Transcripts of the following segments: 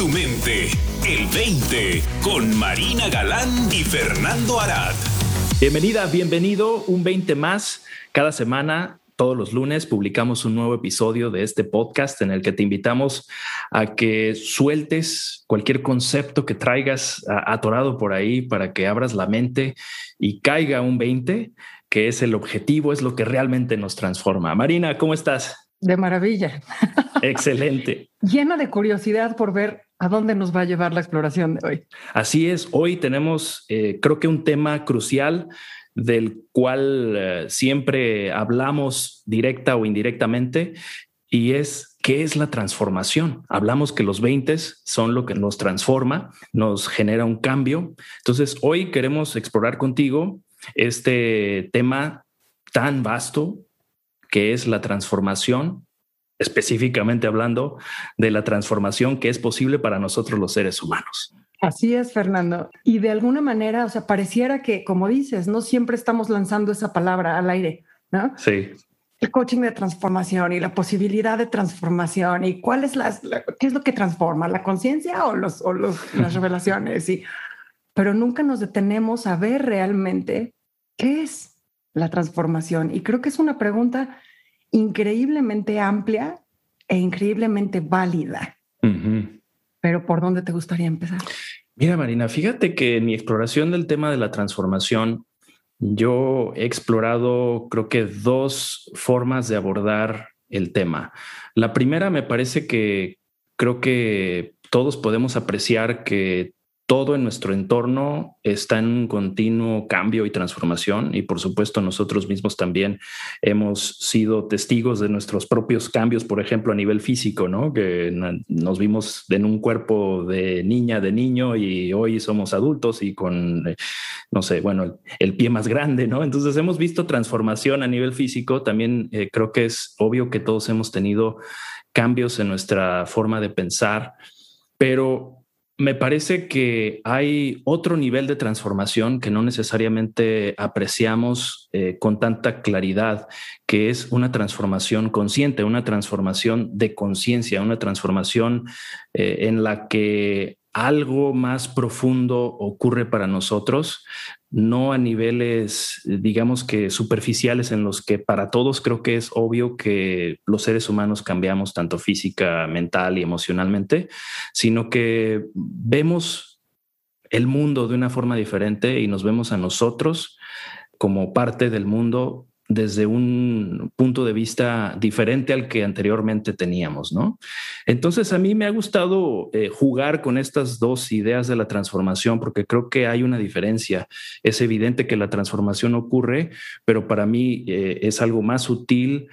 tu mente. El 20 con Marina Galán y Fernando Arad. Bienvenida, bienvenido. Un 20 más. Cada semana, todos los lunes, publicamos un nuevo episodio de este podcast en el que te invitamos a que sueltes cualquier concepto que traigas atorado por ahí para que abras la mente y caiga un 20, que es el objetivo, es lo que realmente nos transforma. Marina, ¿cómo estás? De maravilla. Excelente. Llena de curiosidad por ver a dónde nos va a llevar la exploración de hoy. Así es, hoy tenemos eh, creo que un tema crucial del cual eh, siempre hablamos directa o indirectamente y es qué es la transformación. Hablamos que los 20 son lo que nos transforma, nos genera un cambio. Entonces, hoy queremos explorar contigo este tema tan vasto, que es la transformación, específicamente hablando de la transformación que es posible para nosotros los seres humanos. Así es, Fernando. Y de alguna manera, o sea, pareciera que, como dices, no siempre estamos lanzando esa palabra al aire, ¿no? Sí. El coaching de transformación y la posibilidad de transformación y cuál es la, qué es lo que transforma, la conciencia o los o los, las revelaciones. Y, pero nunca nos detenemos a ver realmente qué es la transformación? Y creo que es una pregunta increíblemente amplia e increíblemente válida. Pero ¿por dónde te gustaría empezar? Mira, Marina, fíjate que en mi exploración del tema de la transformación, yo he explorado creo que dos formas de abordar el tema. La primera me parece que creo que todos podemos apreciar que todo en nuestro entorno está en un continuo cambio y transformación y por supuesto nosotros mismos también hemos sido testigos de nuestros propios cambios, por ejemplo, a nivel físico, ¿no? Que nos vimos en un cuerpo de niña, de niño y hoy somos adultos y con, eh, no sé, bueno, el, pie más grande, ¿no? Entonces hemos visto transformación a nivel físico, también eh, creo que es obvio que todos hemos tenido cambios en nuestra forma de pensar, pero me parece que hay otro nivel de transformación que no necesariamente apreciamos eh, con tanta claridad, que es una transformación consciente, una transformación de conciencia, una transformación eh, en la que algo más profundo ocurre para nosotros, no a niveles, digamos que superficiales en los que para todos creo que es obvio que los seres humanos cambiamos tanto física, mental y emocionalmente, sino que vemos el mundo de una forma diferente y nos vemos a nosotros como parte del mundo desde un punto de vista diferente al que anteriormente teníamos, ¿no? Entonces a mí me ha gustado eh, jugar con estas dos ideas de la transformación porque creo que hay una diferencia. Es evidente que la transformación ocurre, pero para mí eh, es algo más sutil,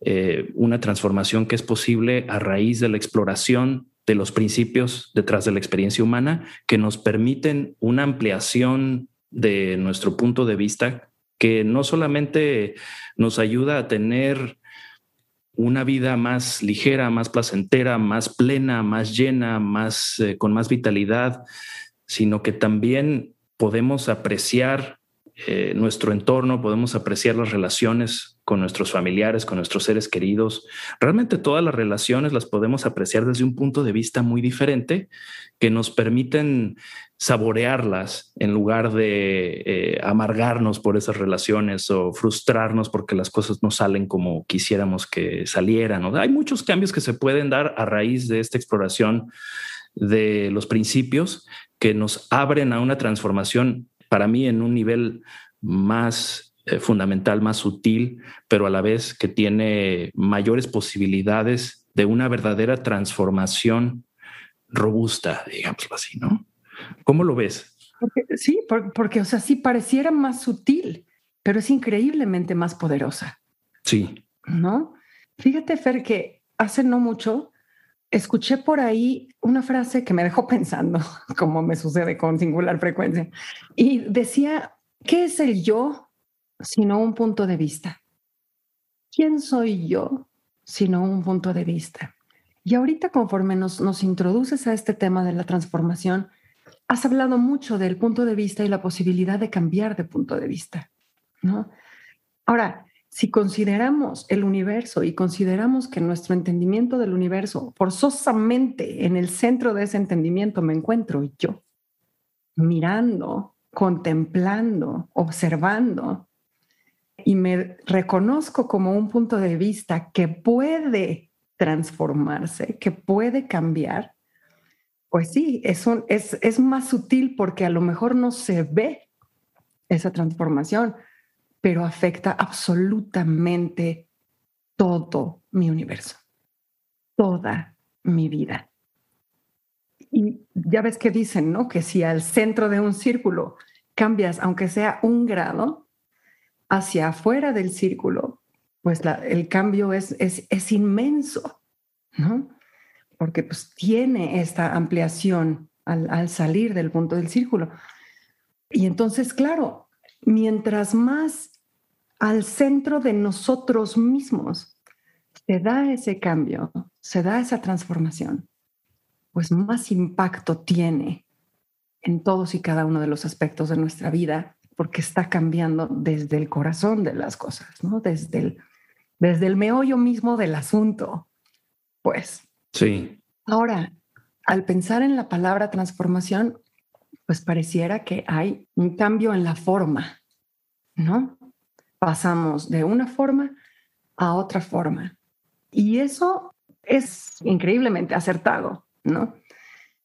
eh, una transformación que es posible a raíz de la exploración de los principios detrás de la experiencia humana que nos permiten una ampliación de nuestro punto de vista que no solamente nos ayuda a tener una vida más ligera, más placentera, más plena, más llena, más eh, con más vitalidad, sino que también podemos apreciar eh, nuestro entorno, podemos apreciar las relaciones con nuestros familiares, con nuestros seres queridos. Realmente todas las relaciones las podemos apreciar desde un punto de vista muy diferente que nos permiten saborearlas en lugar de eh, amargarnos por esas relaciones o frustrarnos porque las cosas no salen como quisiéramos que salieran. Hay muchos cambios que se pueden dar a raíz de esta exploración de los principios que nos abren a una transformación para mí en un nivel más eh, fundamental, más sutil, pero a la vez que tiene mayores posibilidades de una verdadera transformación robusta, digámoslo así, ¿no? ¿Cómo lo ves? sí, porque, o sea, sí pareciera más sutil, pero es increíblemente más poderosa. Sí. ¿No? Fíjate, Fer, que hace no mucho escuché por ahí una frase que me dejó pensando, como me sucede con singular frecuencia, y decía, ¿qué es el yo sino un punto de vista? ¿Quién soy yo sino un punto de vista? Y ahorita conforme nos, nos introduces a este tema de la transformación, has hablado mucho del punto de vista y la posibilidad de cambiar de punto de vista, ¿no? Ahora, si consideramos el universo y consideramos que nuestro entendimiento del universo, forzosamente en el centro de ese entendimiento me encuentro yo, mirando, contemplando, observando, y me reconozco como un punto de vista que puede transformarse, que puede cambiar, pues sí, es, es, más sutil porque a lo mejor no se ve esa transformación, pero afecta absolutamente todo mi universo, toda mi vida. Y ya ves que dicen, ¿no? Que si al centro de un círculo cambias, aunque sea un grado, hacia afuera del círculo, pues el cambio es, es, es, inmenso, ¿no? Porque pues tiene esta ampliación al, al salir del punto del círculo. Y entonces, claro, mientras más al centro de nosotros mismos se da ese cambio, se da esa transformación, pues más impacto tiene en todos y cada uno de los aspectos de nuestra vida, porque está cambiando desde el corazón de las cosas, ¿no? Desde el, desde el meollo mismo del asunto. Pues. Sí. Ahora, al pensar en la palabra transformación, pues pareciera que hay un cambio en la forma, ¿no? pasamos de una forma a otra forma. Y eso es increíblemente acertado, ¿no?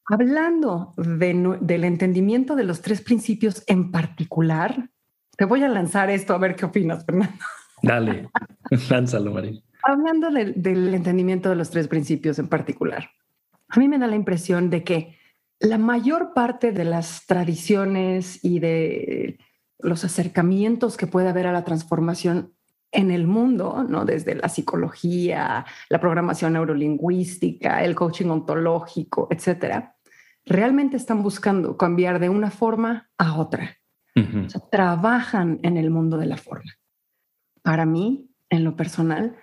Hablando del entendimiento de los tres principios en particular, te voy a lanzar esto a ver qué opinas, Fernando. Dale, lánzalo, María. Hablando del entendimiento de los tres principios en particular, a mí me da la impresión de que la mayor parte de las tradiciones y de los acercamientos que puede haber a la transformación en el mundo, ¿no? Desde la psicología, la programación neurolingüística, el coaching ontológico, etcétera, realmente están buscando cambiar de una forma a otra. o sea, trabajan en el mundo de la forma. Para mí, en lo personal,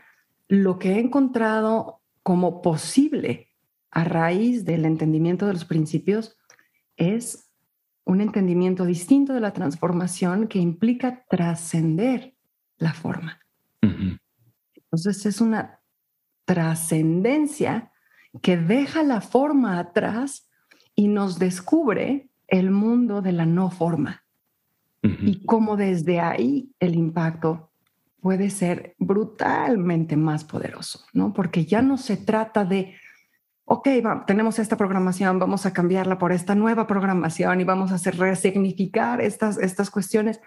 lo que he encontrado como posible a raíz del entendimiento de los principios es un entendimiento distinto de la transformación que implica trascender la forma. Entonces es una trascendencia que deja la forma atrás y nos descubre el mundo de la no forma. Y cómo desde ahí el impacto puede ser brutalmente más poderoso, ¿no? Porque ya no se trata de ok, tenemos esta programación, vamos a cambiarla por esta nueva programación y vamos a hacer resignificar estas, estas cuestiones,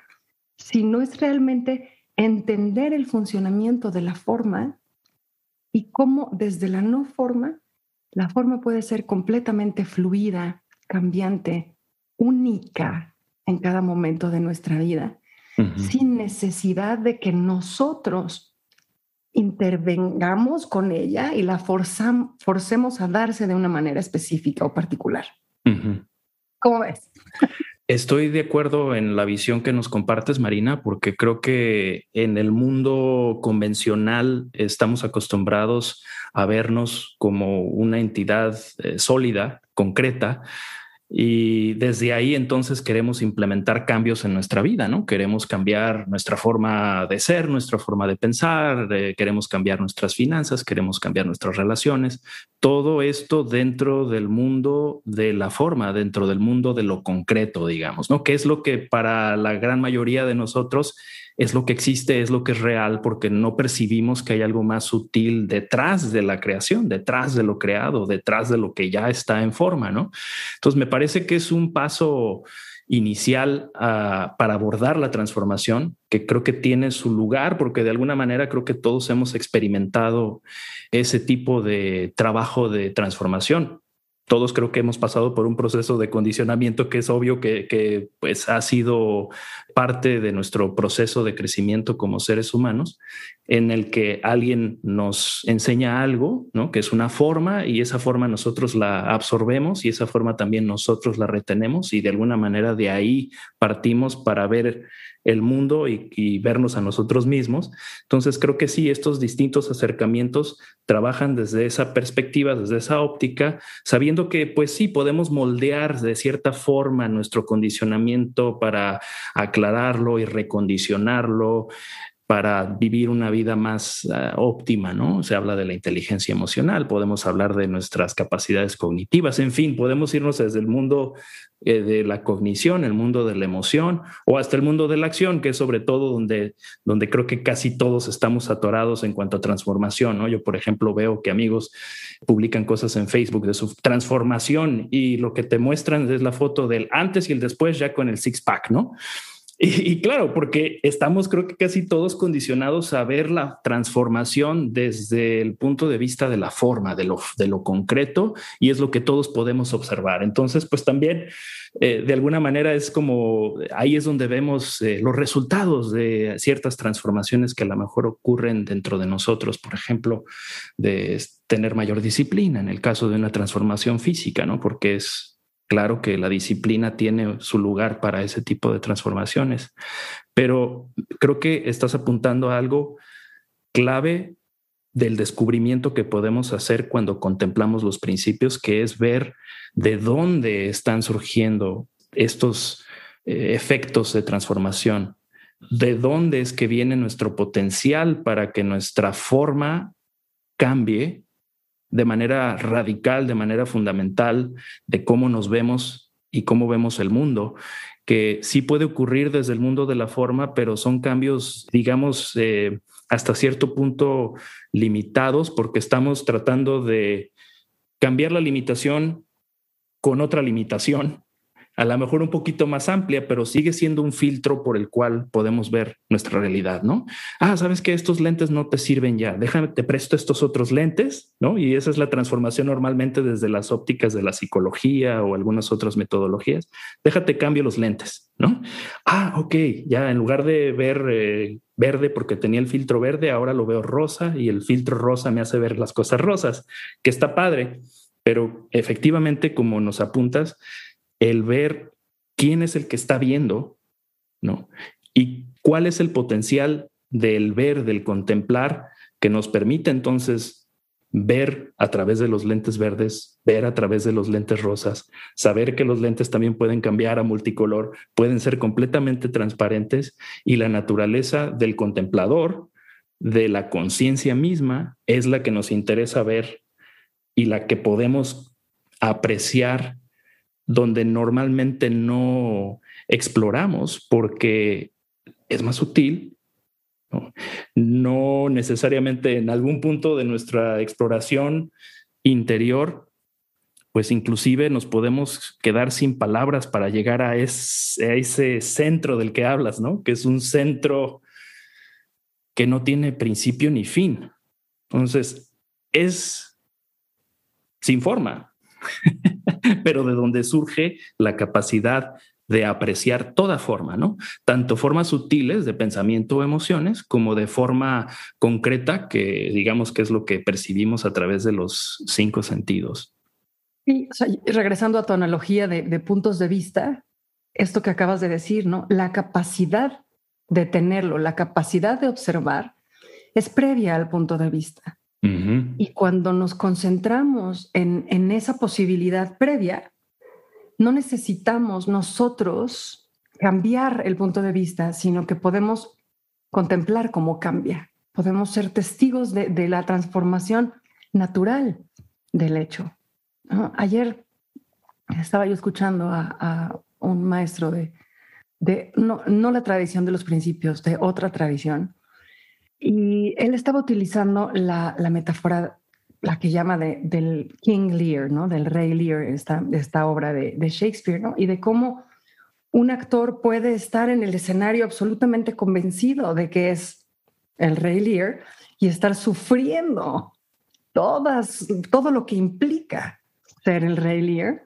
si no es realmente entender el funcionamiento de la forma y cómo desde la no forma, la forma puede ser completamente fluida, cambiante, única en cada momento de nuestra vida, sin necesidad de que nosotros intervengamos con ella y la forcemos a darse de una manera específica o particular. ¿Cómo ves? Estoy de acuerdo en la visión que nos compartes, Marina, porque creo que en el mundo convencional estamos acostumbrados a vernos como una entidad eh, sólida, concreta, y desde ahí entonces queremos implementar cambios en nuestra vida, ¿no? Queremos cambiar nuestra forma de ser, nuestra forma de pensar, queremos cambiar nuestras finanzas, queremos cambiar nuestras relaciones. Todo esto dentro del mundo de la forma, dentro del mundo de lo concreto, digamos, ¿no? Que es lo que para la gran mayoría de nosotros es lo que existe, es lo que es real, porque no percibimos que hay algo más sutil detrás de la creación, detrás de lo creado, detrás de lo que ya está en forma, ¿no? Entonces, me parece que es un paso inicial ah, para abordar la transformación, que creo que tiene su lugar, porque de alguna manera creo que todos hemos experimentado ese tipo de trabajo de transformación todos creo que hemos pasado por un proceso de condicionamiento que es obvio que, pues ha sido parte de nuestro proceso de crecimiento como seres humanos, en el que alguien nos enseña algo, ¿no? que es una forma y esa forma nosotros la absorbemos y esa forma también nosotros la retenemos y de alguna manera de ahí partimos para ver el mundo y, vernos a nosotros mismos. Entonces creo que sí, estos distintos acercamientos trabajan desde esa perspectiva, desde esa óptica, sabiendo que pues sí, podemos moldear de cierta forma nuestro condicionamiento para aclararlo y recondicionarlo para vivir una vida más ah, óptima, ¿no? Se habla de la inteligencia emocional, podemos hablar de nuestras capacidades cognitivas, en fin, podemos irnos desde el mundo eh, de la cognición, el mundo de la emoción o hasta el mundo de la acción, que es sobre todo donde, donde creo que casi todos estamos atorados en cuanto a transformación, ¿no? Yo, por ejemplo, veo que amigos publican cosas en Facebook de su transformación y lo que te muestran es la foto del antes y el después ya con el six pack, Y, claro, porque estamos creo que casi todos condicionados a ver la transformación desde el punto de vista de la forma, de lo, de lo concreto, y es lo que todos podemos observar. Entonces, pues también eh, de alguna manera es como ahí es donde vemos eh, los resultados de ciertas transformaciones que a lo mejor ocurren dentro de nosotros, por ejemplo, de tener mayor disciplina en el caso de una transformación física, ¿no? Porque es Claro que la disciplina tiene su lugar para ese tipo de transformaciones, pero creo que estás apuntando a algo clave del descubrimiento que podemos hacer cuando contemplamos los principios, que es ver de dónde están surgiendo estos eh, efectos de transformación, de dónde es que viene nuestro potencial para que nuestra forma cambie de manera radical, de manera fundamental, de cómo nos vemos y cómo vemos el mundo, que sí puede ocurrir desde el mundo de la forma, pero son cambios, digamos, eh, hasta cierto punto limitados, porque estamos tratando de cambiar la limitación con otra limitación a lo mejor un poquito más amplia, pero sigue siendo un filtro por el cual podemos ver nuestra realidad, ¿no? Ah, sabes que estos lentes no te sirven ya, déjame, te presto estos otros lentes, ¿no? Y esa es la transformación normalmente desde las ópticas de la psicología o algunas otras metodologías. Déjate cambio los lentes, ¿no? Ah, ok, ya en lugar de ver eh, verde porque tenía el filtro verde, ahora lo veo rosa y el filtro rosa me hace ver las cosas rosas, que está padre, pero efectivamente, como nos apuntas, el ver quién es el que está viendo, ¿no? Y cuál es el potencial del ver, del contemplar, que nos permite entonces ver a través de los lentes verdes, ver a través de los lentes rosas, saber que los lentes también pueden cambiar a multicolor, pueden ser completamente transparentes y la naturaleza del contemplador, de la conciencia misma, es la que nos interesa ver y la que podemos apreciar donde normalmente no exploramos porque es más sutil. ¿no? necesariamente en algún punto de nuestra exploración interior, pues inclusive nos podemos quedar sin palabras para llegar a, ese centro del que hablas, ¿no? Que es un centro que no tiene principio ni fin. Entonces, es sin forma. pero de donde surge la capacidad de apreciar toda forma, ¿no? Tanto formas sutiles de pensamiento o emociones como de forma concreta, que digamos que es lo que percibimos a través de los cinco sentidos. Y regresando a tu analogía de, de puntos de vista, esto que acabas de decir, ¿no? La capacidad de tenerlo, la capacidad de observar es previa al punto de vista. Y cuando nos concentramos en, esa posibilidad previa, no necesitamos nosotros cambiar el punto de vista, sino que podemos contemplar cómo cambia. Podemos ser testigos de, la transformación natural del hecho. Ayer estaba yo escuchando a, un maestro de, no, no, la tradición de los principios, de otra tradición, y él estaba utilizando la, metáfora, la que llama del King Lear, ¿no? Del rey Lear, esta, esta obra de, Shakespeare, ¿no? Y de cómo un actor puede estar en el escenario absolutamente convencido de que es el rey Lear y estar sufriendo todas, todo lo que implica ser el rey Lear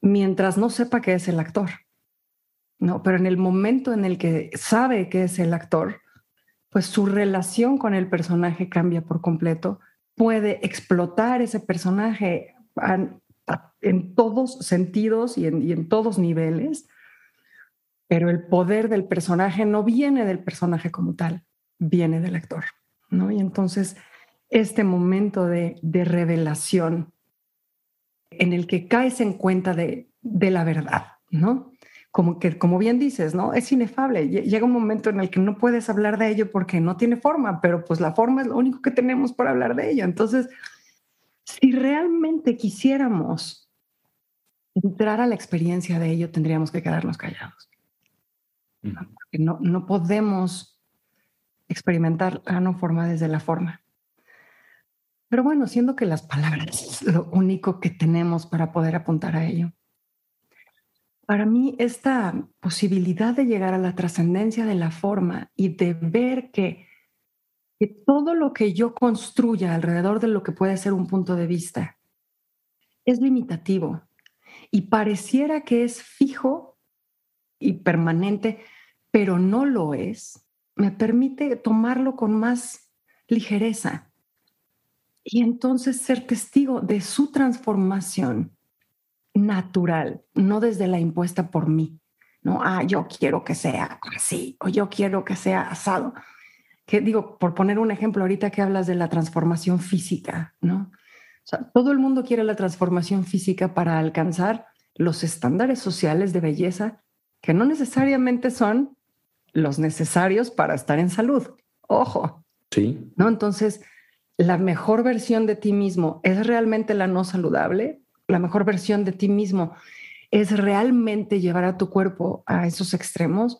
mientras no sepa que es el actor. No, pero en el momento en el que sabe que es el actor, pues su relación con el personaje cambia por completo, puede explotar ese personaje en, todos sentidos y en, todos niveles, pero el poder del personaje no viene del personaje como tal, viene del actor, ¿no? Y entonces este momento de, revelación en el que caes en cuenta de, de la verdad, ¿no? Como que, como bien dices, ¿no? Es inefable. Llega un momento en el que no puedes hablar de ello porque no tiene forma, pero pues la forma es lo único que tenemos para hablar de ello. Entonces, si realmente quisiéramos entrar a la experiencia de ello, tendríamos que quedarnos callados. No, no podemos experimentar la no forma desde la forma. Pero bueno, siendo que las palabras es lo único que tenemos para poder apuntar a ello. Para mí, esta posibilidad de llegar a la trascendencia de la forma y de ver que, que todo lo que yo construya alrededor de lo que puede ser un punto de vista es limitativo y pareciera que es fijo y permanente, pero no lo es, me permite tomarlo con más ligereza y entonces ser testigo de su transformación natural, no desde la impuesta por mí. No, ah, yo quiero que sea así o yo quiero que sea asado. Que digo, por poner un ejemplo, ahorita que hablas de la transformación física, ¿no? O sea, todo el mundo quiere la transformación física para alcanzar los estándares sociales de belleza que no necesariamente son los necesarios para estar en salud. Ojo. Sí. ¿No? Entonces, la mejor versión de ti mismo es realmente la no saludable. La mejor versión de ti mismo es realmente llevar a tu cuerpo a esos extremos.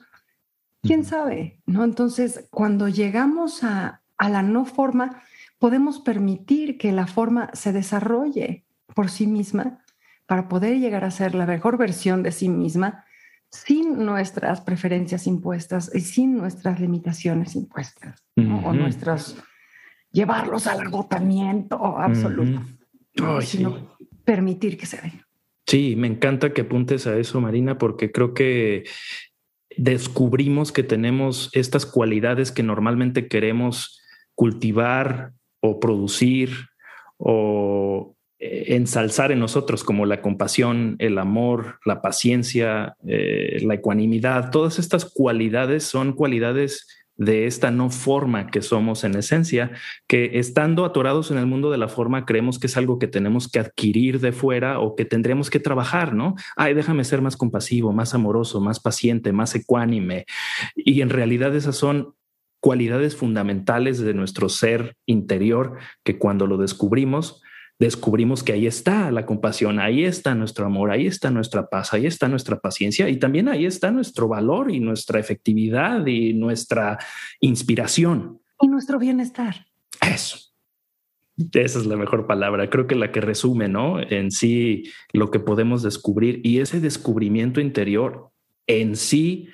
¿Quién sabe? ¿No? Entonces, cuando llegamos a, a la no forma, podemos permitir que la forma se desarrolle por sí misma para poder llegar a ser la mejor versión de sí misma sin nuestras preferencias impuestas y sin nuestras limitaciones impuestas o nuestros llevarlos al agotamiento absoluto, sino permitir que se den. Sí, me encanta que apuntes a eso, Marina, porque creo que descubrimos que tenemos estas cualidades que normalmente queremos cultivar o producir o eh, ensalzar en nosotros como la compasión, el amor, la paciencia, eh, la ecuanimidad, todas estas cualidades son cualidades de esta no forma que somos en esencia, que estando atorados en el mundo de la forma creemos que es algo que tenemos que adquirir de fuera o que tendremos que trabajar, ¿no? Ay, déjame ser más compasivo, más amoroso, más paciente, más ecuánime. Y en realidad esas son cualidades fundamentales de nuestro ser interior que cuando lo descubrimos, descubrimos que ahí está la compasión, ahí está nuestro amor, ahí está nuestra paz, ahí está nuestra paciencia y también ahí está nuestro valor y nuestra efectividad y nuestra inspiración. Y nuestro bienestar. Eso. Esa es la mejor palabra, creo que la que resume, ¿no? En sí lo que podemos descubrir y ese descubrimiento interior en sí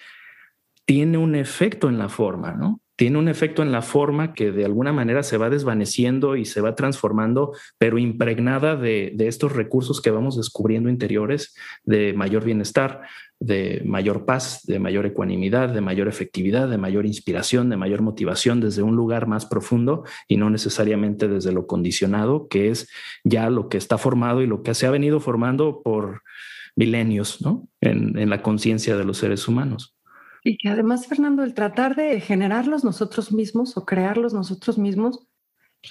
tiene un efecto en la forma, ¿no? Tiene un efecto en la forma que de alguna manera se va desvaneciendo y se va transformando, pero impregnada de, estos recursos que vamos descubriendo interiores de mayor bienestar, de mayor paz, de mayor ecuanimidad, de mayor efectividad, de mayor inspiración, de mayor motivación desde un lugar más profundo y no necesariamente desde lo condicionado, que es ya lo que está formado y lo que se ha venido formando por milenios ¿no? en la conciencia de los seres humanos. Y que además, Fernando, el tratar de generarlos nosotros mismos o crearlos nosotros mismos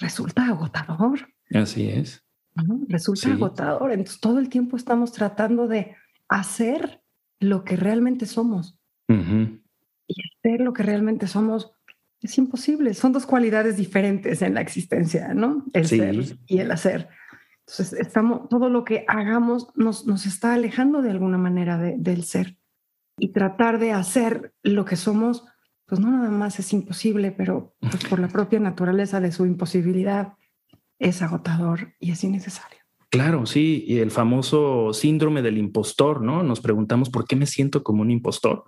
resulta agotador. Así es. Resulta agotador. Entonces, todo el tiempo estamos tratando de hacer lo que realmente somos. Y hacer lo que realmente somos es imposible. Son dos cualidades diferentes en la existencia, ¿no? El ser y el hacer. Entonces, estamos, todo lo que hagamos nos, nos está alejando de alguna manera del ser y tratar de hacer lo que somos, pues no nada más es imposible, pero pues por la propia naturaleza de su imposibilidad es agotador y es innecesario. Claro, sí, y el famoso síndrome del impostor, ¿no? Nos preguntamos por qué me siento como un impostor.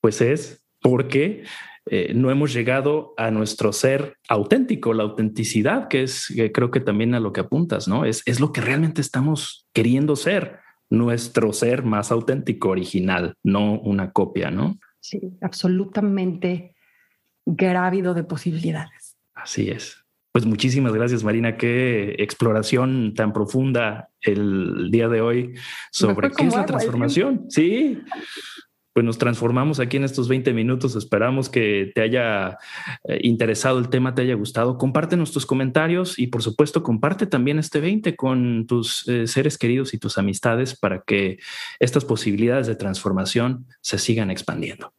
Pues es porque eh, no hemos llegado a nuestro ser auténtico, la autenticidad, que es creo que también a lo que apuntas, ¿no? Es, es lo que realmente estamos queriendo ser nuestro ser más auténtico, original, no una copia, ¿no? Sí, absolutamente grávido de posibilidades. Así es. Pues muchísimas gracias, Marina. Qué exploración tan profunda el día de hoy sobre qué es la transformación. Sí, pues nos transformamos aquí en estos 20 minutos. Esperamos que te haya eh, interesado el tema, te haya gustado. Comparte nuestros comentarios y por supuesto comparte también este 20 con tus eh, seres queridos y tus amistades para que estas posibilidades de transformación se sigan expandiendo.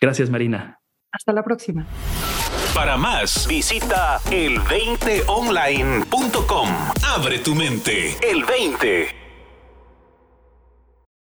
Gracias, Marina. Hasta la próxima. Para más, visita el20online.com. Abre tu mente. El 20.